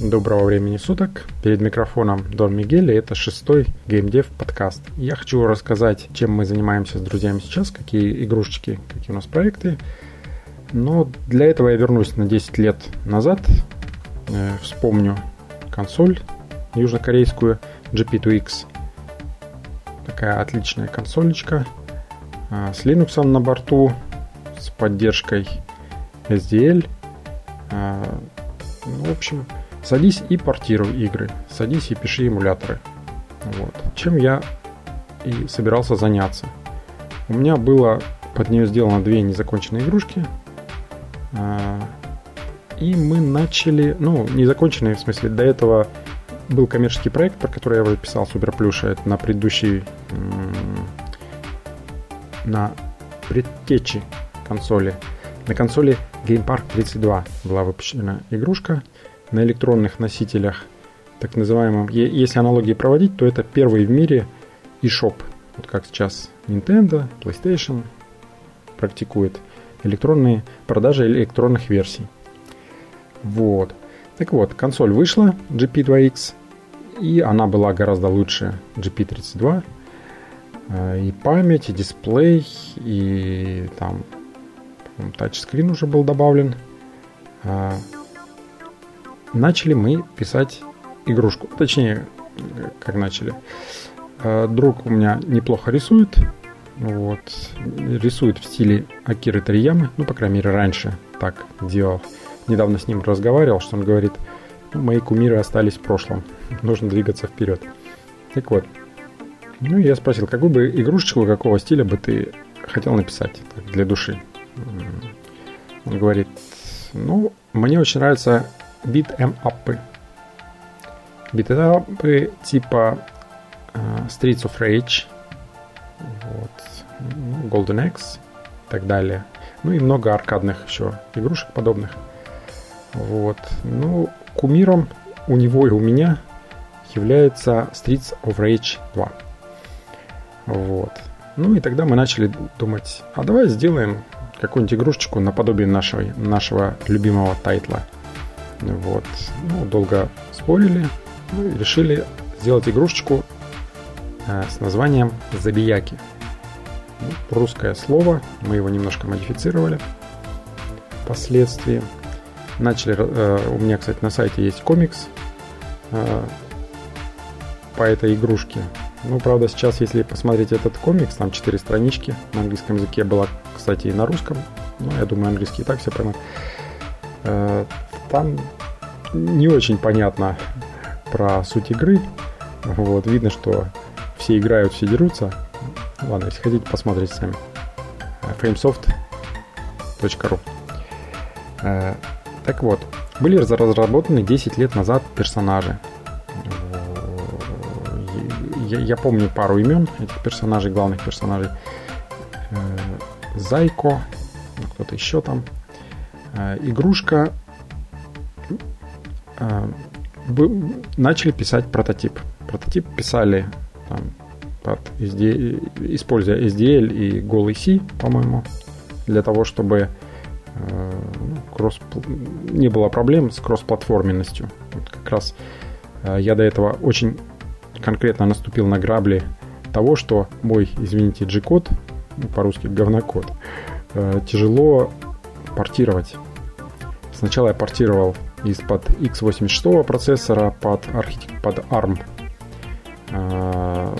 Доброго времени суток. Перед микрофоном Дон Мигель, и это шестой геймдев подкаст. Я хочу рассказать, чем мы занимаемся с друзьями сейчас, какие игрушечки, какие у нас проекты. Но для этого я вернусь на 10 лет назад, э, вспомню консоль южнокорейскую GP2X. Такая отличная консолечка э, с Linux на борту, с поддержкой SDL. Э, ну, в общем, Садись и портируй игры, садись и пиши эмуляторы. Вот. Чем я и собирался заняться. У меня было под нее сделано две незаконченные игрушки. А, и мы начали, ну, незаконченные, в смысле, до этого был коммерческий проект, про который я писал Супер Плюша, это на предыдущей, на предтечи консоли. На консоли Game Park 32 была выпущена игрушка – на электронных носителях, так называемом, если аналогии проводить, то это первый в мире eShop, вот как сейчас Nintendo, PlayStation практикует электронные продажи электронных версий. Вот. Так вот, консоль вышла, GP2X, и она была гораздо лучше GP32. Э, и память, и дисплей, и там тачскрин уже был добавлен. Начали мы писать игрушку. Точнее, как начали. Э, друг у меня неплохо рисует. Вот. Рисует в стиле Акиры Тариямы. Ну, по крайней мере, раньше так делал. Недавно с ним разговаривал, что он говорит, ну, мои кумиры остались в прошлом. Нужно двигаться вперед. Так вот. Ну, я спросил, какую бы игрушечку, какого стиля бы ты хотел написать для души? Он говорит, ну, мне очень нравится битэм-апы. Битэм-апы типа uh, Streets of Rage, вот, ну, Golden Axe и так далее. Ну и много аркадных еще игрушек подобных. Вот. Ну, кумиром у него и у меня является Streets of Rage 2. Вот. Ну и тогда мы начали думать, а давай сделаем какую-нибудь игрушечку наподобие нашего, нашего любимого тайтла – вот. Ну, долго спорили ну, и решили сделать игрушечку э, с названием «Забияки». Ну, русское слово, мы его немножко модифицировали впоследствии. Начали, э, у меня, кстати, на сайте есть комикс э, по этой игрушке. Ну, правда, сейчас, если посмотреть этот комикс, там 4 странички на английском языке, было, кстати, и на русском. Ну, я думаю, английский и так все поймут. Э, там не очень понятно про суть игры. Вот, видно, что все играют, все дерутся. Ладно, если хотите, посмотрите сами. framesoft.ru э, Так вот, были разработаны 10 лет назад персонажи. Я, я помню пару имен этих персонажей, главных персонажей. Э, Зайко, кто-то еще там. Э, игрушка э, начали писать прототип. Прототип писали там, под SD, используя SDL и голый C, по-моему, для того, чтобы э, кросс, не было проблем с кроссплатформенностью. Вот как раз э, я до этого очень конкретно наступил на грабли того, что мой, извините, G-код, ну, по-русски говнокод, э, тяжело портировать. Сначала я портировал из-под x86 процессора под, архитек... под ARM э,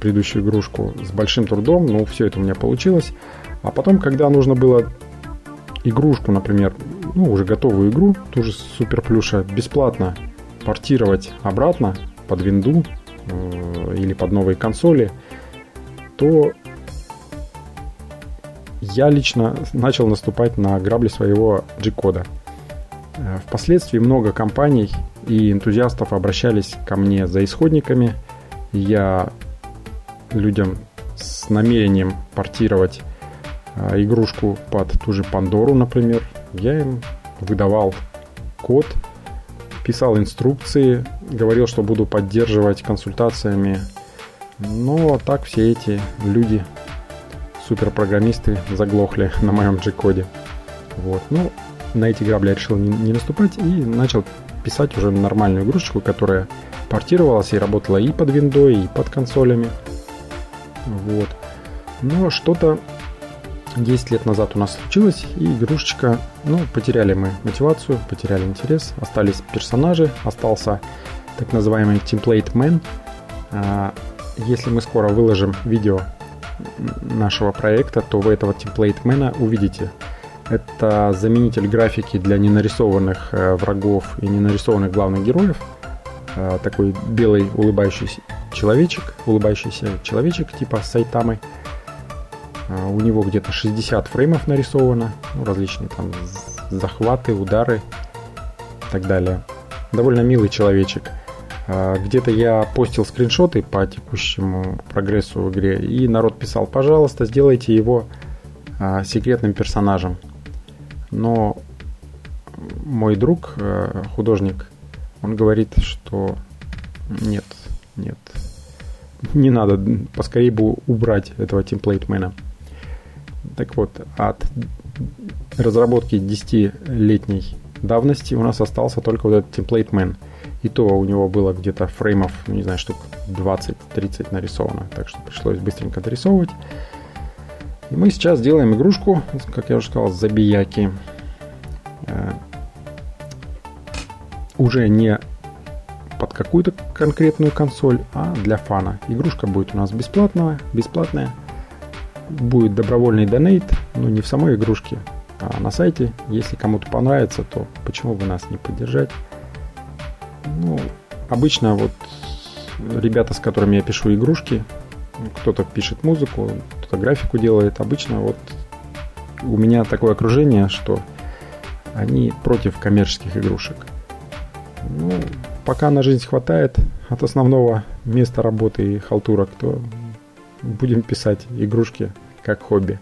предыдущую игрушку с большим трудом, но все это у меня получилось. А потом, когда нужно было игрушку, например, ну, уже готовую игру, ту же супер плюша, бесплатно портировать обратно под винду э, или под новые консоли, то я лично начал наступать на грабли своего G-кода. Э, впоследствии много компаний и энтузиастов обращались ко мне за исходниками. Я людям с намерением портировать э, игрушку под ту же Пандору, например, я им выдавал код, писал инструкции, говорил, что буду поддерживать консультациями. Но так все эти люди, суперпрограммисты, заглохли на моем G-коде. Вот. Ну, на эти грабли я решил не, не наступать и начал писать уже нормальную игрушечку, которая портировалась и работала и под виндой, и под консолями. Вот. Но что-то 10 лет назад у нас случилось, и игрушечка, ну, потеряли мы мотивацию, потеряли интерес, остались персонажи, остался так называемый template man. А, если мы скоро выложим видео нашего проекта, то вы этого template man увидите. Это заменитель графики для ненарисованных э, врагов и ненарисованных главных героев. А, такой белый улыбающийся человечек, улыбающийся человечек типа Сайтамы. А, у него где-то 60 фреймов нарисовано, ну, различные там захваты, удары и так далее. Довольно милый человечек. Где-то я постил скриншоты по текущему прогрессу в игре, и народ писал, пожалуйста, сделайте его секретным персонажем. Но мой друг, э, художник, он говорит, что нет, нет, не надо, поскорее бы убрать этого темплейтмена. Так вот, от разработки 10-летней давности у нас остался только вот этот template И то у него было где-то фреймов, не знаю, штук 20-30 нарисовано. Так что пришлось быстренько дорисовывать. И мы сейчас делаем игрушку, как я уже сказал, забияки. Э, уже не под какую-то конкретную консоль, а для фана. Игрушка будет у нас бесплатная, бесплатная будет добровольный донейт, но не в самой игрушке, а на сайте. Если кому-то понравится, то почему бы нас не поддержать? Ну, обычно вот ребята, с которыми я пишу игрушки, кто-то пишет музыку, кто-то графику делает. Обычно вот у меня такое окружение, что они против коммерческих игрушек. Ну, пока на жизнь хватает от основного места работы и халтурок, то будем писать игрушки как хобби.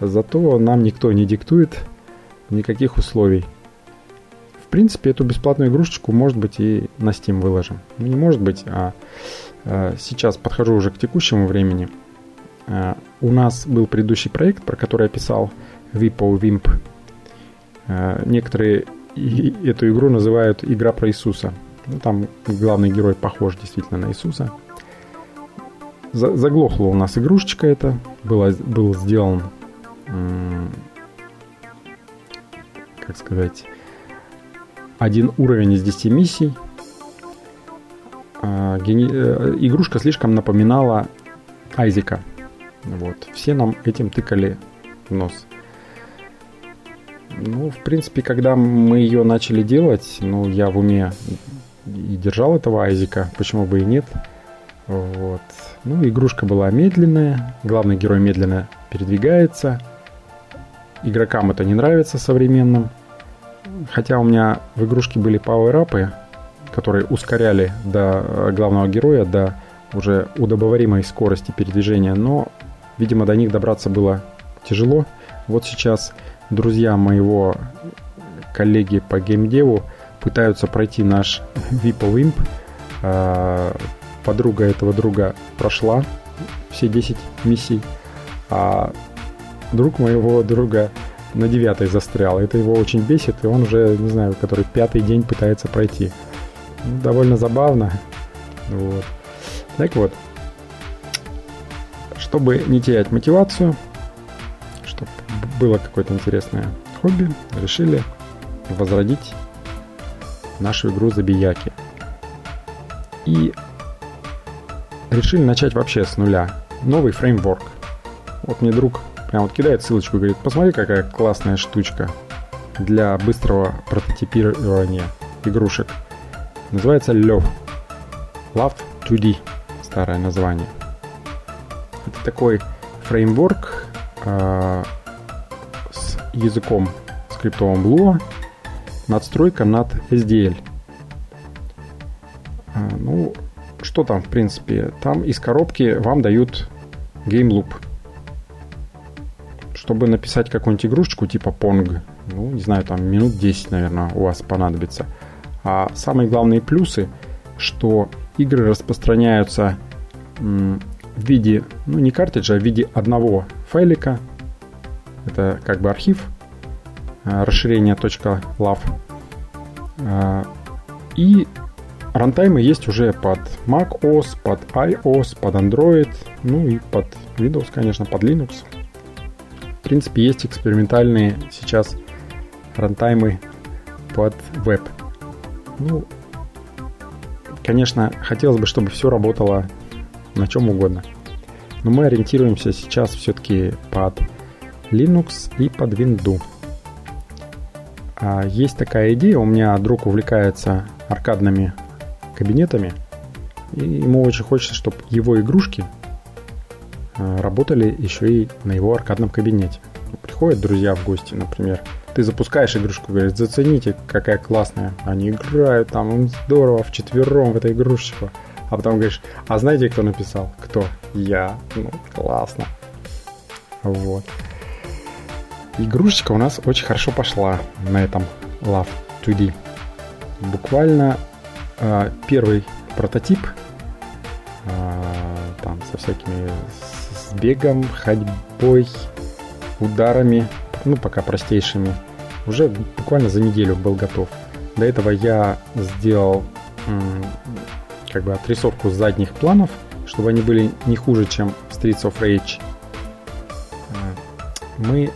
Зато нам никто не диктует никаких условий. В принципе, эту бесплатную игрушечку, может быть, и на Steam выложим. Не может быть, а э, сейчас подхожу уже к текущему времени. Э, у нас был предыдущий проект, про который я писал, Vipo Wimp. Э, некоторые эту игру называют «Игра про Иисуса». Ну, там главный герой похож действительно на Иисуса – заглохла у нас игрушечка эта. Была, был сделан, как сказать, один уровень из 10 миссий. А. Э, игрушка слишком напоминала Айзека. Вот. Все нам этим тыкали нос. Ну, в принципе, когда мы ее начали делать, ну, я в уме и держал этого Айзека, почему бы и нет. Вот. Ну, игрушка была медленная, главный герой медленно передвигается. Игрокам это не нравится современным. Хотя у меня в игрушке были пауэрапы, которые ускоряли до главного героя, до уже удобоваримой скорости передвижения, но, видимо, до них добраться было тяжело. Вот сейчас друзья моего коллеги по геймдеву пытаются пройти наш Vipo Wimp а, подруга этого друга прошла все 10 миссий, а друг моего друга на девятой застрял. Это его очень бесит, и он уже, не знаю, который пятый день пытается пройти. Довольно забавно. Вот. Так вот, чтобы не терять мотивацию, чтобы было какое-то интересное хобби, решили возродить нашу игру Забияки. И решили начать вообще с нуля. Новый фреймворк. Вот мне друг прям вот кидает ссылочку говорит, посмотри, какая классная штучка для быстрого прототипирования игрушек. Называется Love. Love 2D. Старое название. Такой фреймворк э, с языком скриптовым Lua, надстройка над SDL. А, ну, что там, в принципе? Там из коробки вам дают Game Loop. Чтобы написать какую-нибудь игрушечку типа Pong, ну, не знаю, там минут 10, наверное, у вас понадобится. А самые главные плюсы, что игры распространяются в виде, ну, не картриджа, а в виде одного файлика. Это как бы архив, а, расширение .lav. А, И рантаймы есть уже под macOS, под iOS, под Android, ну и под Windows, конечно, под Linux. В принципе, есть экспериментальные сейчас рантаймы под веб. Ну, конечно, хотелось бы, чтобы все работало на чем угодно. Но мы ориентируемся сейчас все-таки под Linux и под Windows. А есть такая идея, у меня друг увлекается аркадными кабинетами, и ему очень хочется, чтобы его игрушки а, работали еще и на его аркадном кабинете. Приходят друзья в гости, например, ты запускаешь игрушку, говоришь, зацените, какая классная. Они играют там, им здорово, в четвером в этой игрушечку. А потом говоришь, а знаете, кто написал? Кто? Я. Ну, классно. Вот. Игрушечка у нас очень хорошо пошла на этом Love 2D. Буквально э, первый прототип э, там со всякими с бегом, ходьбой, ударами, ну пока простейшими, уже буквально за неделю был готов. До этого я сделал как бы отрисовку задних планов, чтобы они были не хуже, чем в Streets of Rage. Э, мы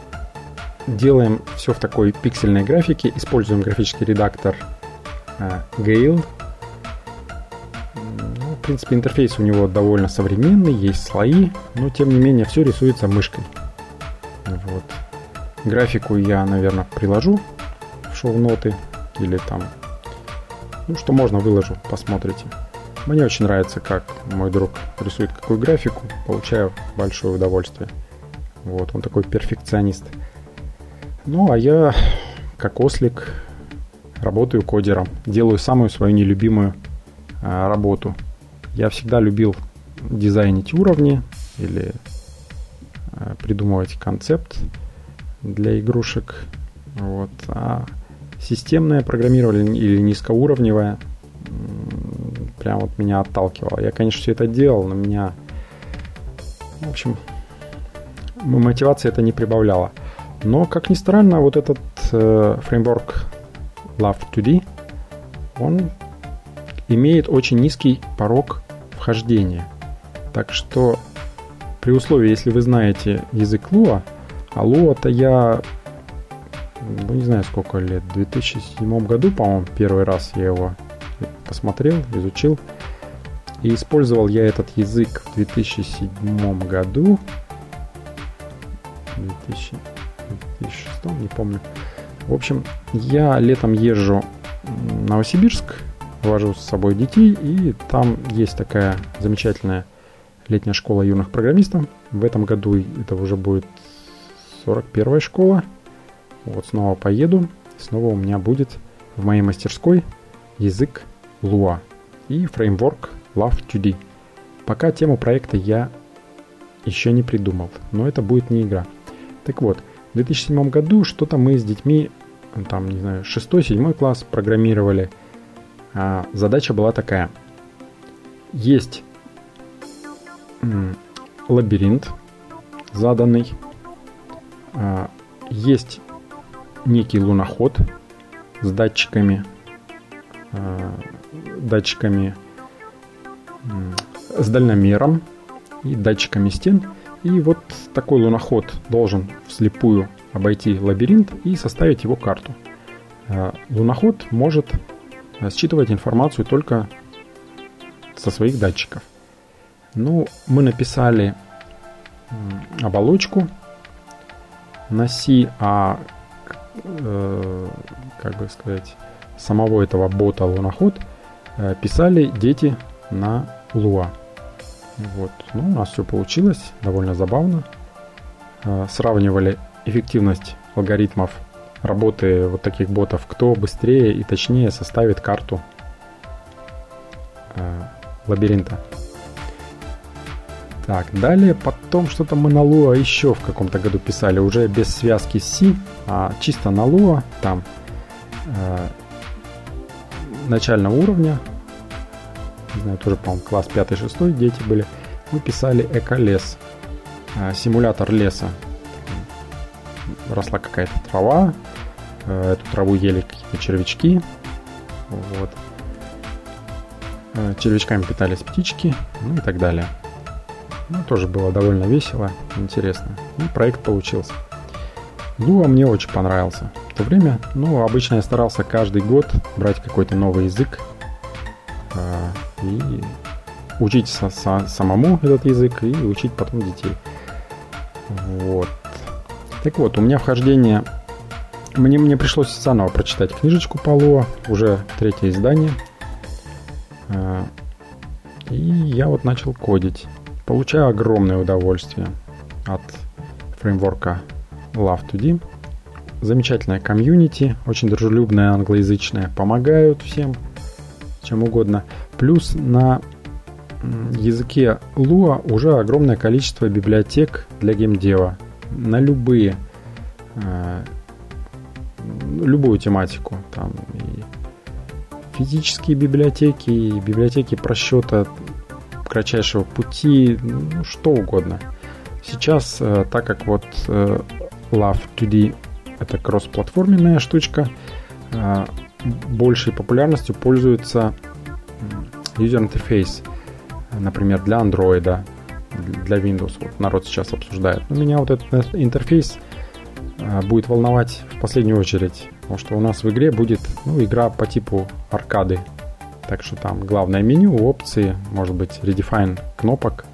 делаем все в такой пиксельной графике, используем графический редактор э, Gale. Ну, в принципе, интерфейс у него довольно современный, есть слои, но тем не менее все рисуется мышкой. Вот. Графику я, наверное, приложу в шоу-ноты или там, ну, что можно, выложу, посмотрите. Мне очень нравится, как мой друг рисует какую графику, получаю большое удовольствие. Вот, он такой перфекционист. Ну, а я, как ослик, работаю кодером. Делаю самую свою нелюбимую а, работу. Я всегда любил дизайнить уровни или а, придумывать концепт для игрушек. Вот. А системное программирование или низкоуровневое прям вот меня отталкивало. Я, конечно, все это делал, но меня... В общем, мотивация это не прибавляла. Но, как ни странно, вот этот э, фреймворк Love 2D, он имеет очень низкий порог вхождения. Так что при условии, если вы знаете язык Lua, а Lua-то я, ну не знаю сколько лет, в 2007 году, по-моему, первый раз я его посмотрел, изучил. И использовал я этот язык в 2007 году. 2000, 2006, не помню. В общем, я летом езжу в Новосибирск, вожу с собой детей, и там есть такая замечательная летняя школа юных программистов. В этом году это уже будет 41 школа. Вот снова поеду. Снова у меня будет в моей мастерской язык Lua и фреймворк Love 2D. Пока тему проекта я еще не придумал, но это будет не игра. Так вот, в 2007 году что-то мы с детьми, там, не знаю, 6-7 класс программировали. А задача была такая. Есть лабиринт заданный, а, есть некий луноход с датчиками, датчиками с дальномером и датчиками стен – и вот такой луноход должен вслепую обойти лабиринт и составить его карту. Э, луноход может э, считывать информацию только со своих датчиков. Ну, мы написали оболочку на C, а э, как бы сказать, самого этого бота луноход э, писали дети на Lua. Вот. Ну, у нас все получилось, довольно забавно. А, сравнивали эффективность алгоритмов работы вот таких ботов, кто быстрее и точнее составит карту а, лабиринта. Так, далее потом что-то мы на Lua еще в каком-то году писали, уже без связки C, а чисто на Lua, там э, начального уровня, не знаю, тоже, по-моему, класс 5-6 дети были, мы писали эко-лес, а, симулятор леса. Росла какая-то трава, э, эту траву ели какие-то червячки. Вот. Э, червячками питались птички, ну и так далее. Ну, тоже было довольно весело, интересно. И проект получился. Lua мне очень понравился. В то время, ну, обычно я старался каждый год брать какой-то новый язык э, и учить со, со, самому этот язык и учить потом детей. Вот. Так вот, у меня вхождение... Мне, мне пришлось заново прочитать книжечку Lua, уже третье издание – а, и я вот начал кодить. Получаю огромное удовольствие от фреймворка Love2D. Замечательная комьюнити, очень дружелюбная, англоязычная, помогают всем, чем угодно. Плюс на языке Lua уже огромное количество библиотек для геймдева на любые а, любую тематику. Там и физические библиотеки, библиотеки просчета кратчайшего пути, ну, что угодно. Сейчас, э, так как вот э, Love2D это кроссплатформенная штучка, э, большей популярностью пользуется user interface, например, для Android, для Windows. Вот народ сейчас обсуждает. Но меня вот этот интерфейс будет волновать в последнюю очередь. Потому что у нас в игре будет ну, игра по типу аркады. Так что там главное меню, опции, может быть, redefine кнопок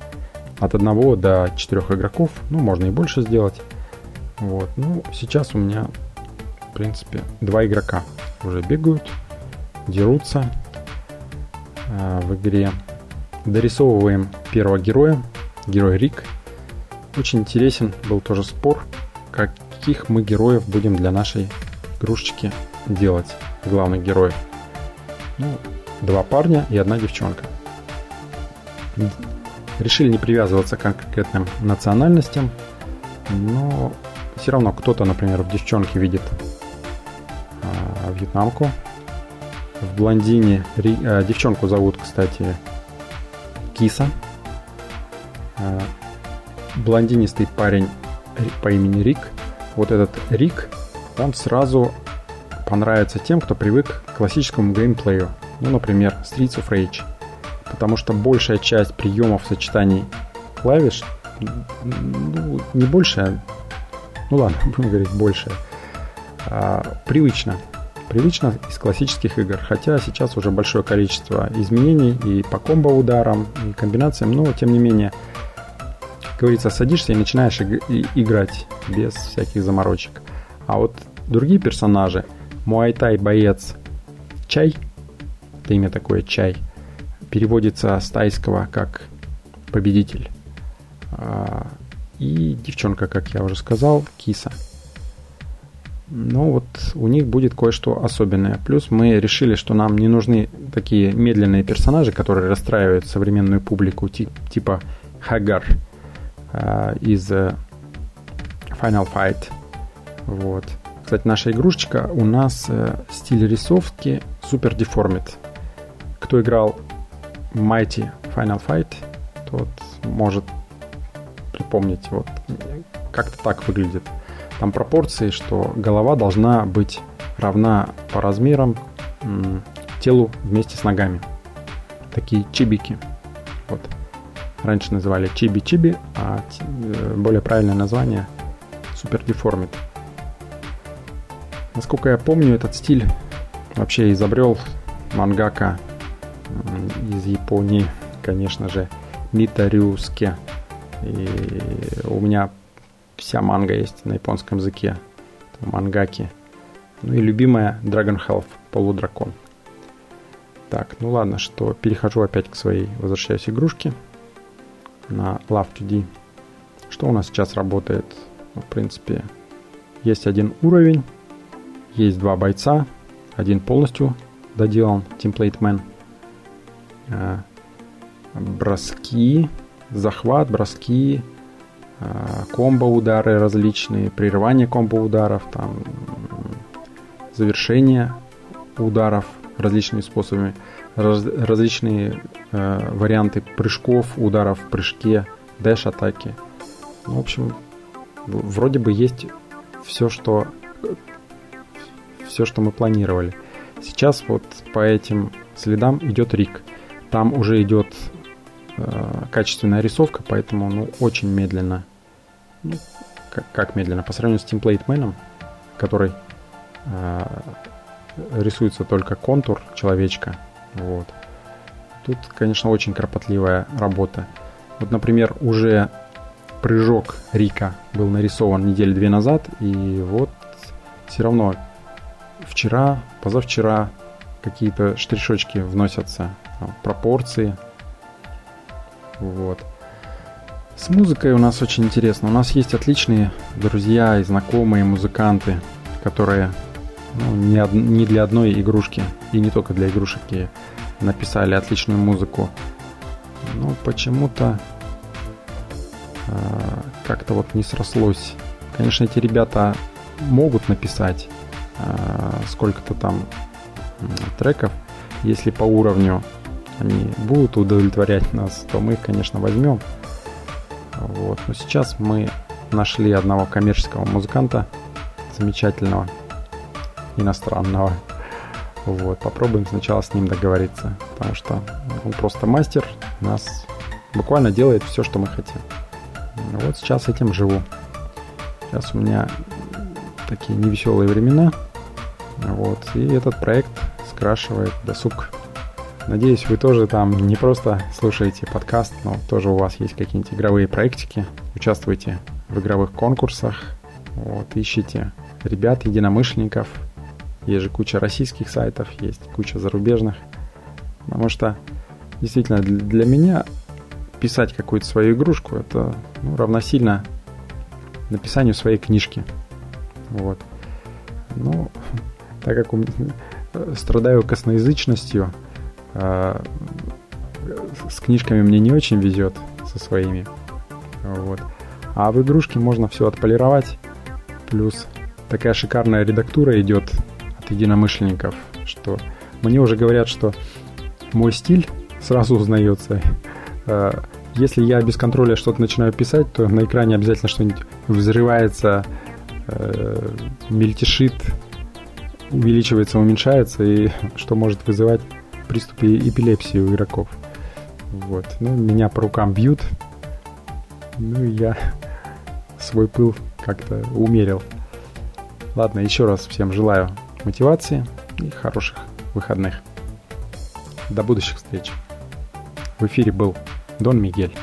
от 1 до 4 игроков. Ну, можно и больше сделать. Вот. Ну, сейчас у меня, в принципе, два игрока уже бегают, дерутся э, в игре. Дорисовываем первого героя, герой Рик. Очень интересен был тоже спор, каких мы героев будем для нашей игрушечки делать главных героев. Ну, два парня и одна девчонка. Решили не привязываться к конкретным национальностям, но все равно кто-то, например, в девчонке видит а, вьетнамку, в блондине ри, а, девчонку зовут, кстати, Киса, а, блондинистый парень по имени Рик. Вот этот Рик он сразу понравится тем, кто привык к классическому геймплею, ну, например, Streets of Rage. Потому что большая часть приемов сочетаний клавиш, ну, не большая, ну ладно, будем говорить большая, а, привычно. Привычно из классических игр. Хотя сейчас уже большое количество изменений и по комбо ударам, и комбинациям, но тем не менее, как говорится, садишься и начинаешь играть без всяких заморочек. А вот другие персонажи, Муайтай боец Чай, это имя такое Чай, переводится с тайского как победитель. И девчонка, как я уже сказал, киса. Ну вот у них будет кое-что особенное. Плюс мы решили, что нам не нужны такие медленные персонажи, которые расстраивают современную публику, типа Хагар а, из э, Final Fight вот. Кстати, наша игрушечка у нас э, стиль рисовки Super Deformed. Кто играл Mighty Final Fight, тот может припомнить, вот как-то так выглядит. Там пропорции, что голова должна быть равна по размерам телу вместе с ногами. Такие чибики. Вот. Раньше называли чиби-чиби, а э, более правильное название Deformed. Насколько я помню, этот стиль вообще изобрел мангака из Японии, конечно же, Митарюске. И у меня вся манга есть на японском языке. Мангаки. Ну и любимая Dragon Health, полудракон. Так, ну ладно, что перехожу опять к своей, возвращаюсь игрушке на Love 2D. Что у нас сейчас работает? Ну, в принципе, есть один уровень, есть два бойца. Один полностью доделан, Man. А, броски, захват, броски, а, комбо-удары различные, прерывание комбо-ударов, там, завершение ударов различными способами, раз, различные э, варианты прыжков, ударов в прыжке, дэш-атаки. Ну, в общем, вроде бы есть все, что все, что мы планировали. Сейчас вот по этим следам идет Рик. там уже идет э, качественная рисовка, поэтому ну, очень медленно. Ну, как, как медленно? По сравнению с Template Man, который э, рисуется только контур человечка. Вот. Тут, конечно, очень кропотливая работа. Вот, например, уже прыжок Рика был нарисован недели две назад, и вот все равно вчера, позавчера какие-то штришочки вносятся, пропорции. Вот. С музыкой у нас очень интересно. У нас есть отличные друзья и знакомые музыканты, которые ну, не, од... не для одной игрушки и не только для игрушек написали отличную музыку. Но почему-то э, как-то вот не срослось. Конечно, эти ребята могут написать э, сколько-то там треков, если по уровню они будут удовлетворять нас, то мы их, конечно, возьмем. Вот. Но сейчас мы нашли одного коммерческого музыканта, замечательного, иностранного. Вот, попробуем сначала с ним договориться, потому что он просто мастер, нас буквально делает все, что мы хотим. Вот сейчас этим живу. Сейчас у меня такие невеселые времена. Вот, и этот проект скрашивает досуг. Надеюсь, вы тоже там не просто слушаете подкаст, но тоже у вас есть какие-нибудь игровые проектики, участвуете в игровых конкурсах, вот, ищите ребят, единомышленников. Есть же куча российских сайтов, есть куча зарубежных. Потому что действительно для меня писать какую-то свою игрушку это ну, равносильно написанию своей книжки. Вот. Ну, так как у меня страдаю косноязычностью. А, с книжками мне не очень везет со своими. Вот. А в игрушке можно все отполировать. Плюс такая шикарная редактура идет от единомышленников, что мне уже говорят, что мой стиль сразу узнается. А, если я без контроля что-то начинаю писать, то на экране обязательно что-нибудь взрывается, э, мельтешит, увеличивается, уменьшается, и что может вызывать приступы эпилепсии у игроков. Вот. Ну, меня по рукам бьют. Ну, и я свой пыл как-то умерил. Ладно, еще раз всем желаю мотивации и хороших выходных. До будущих встреч. В эфире был Дон Мигель.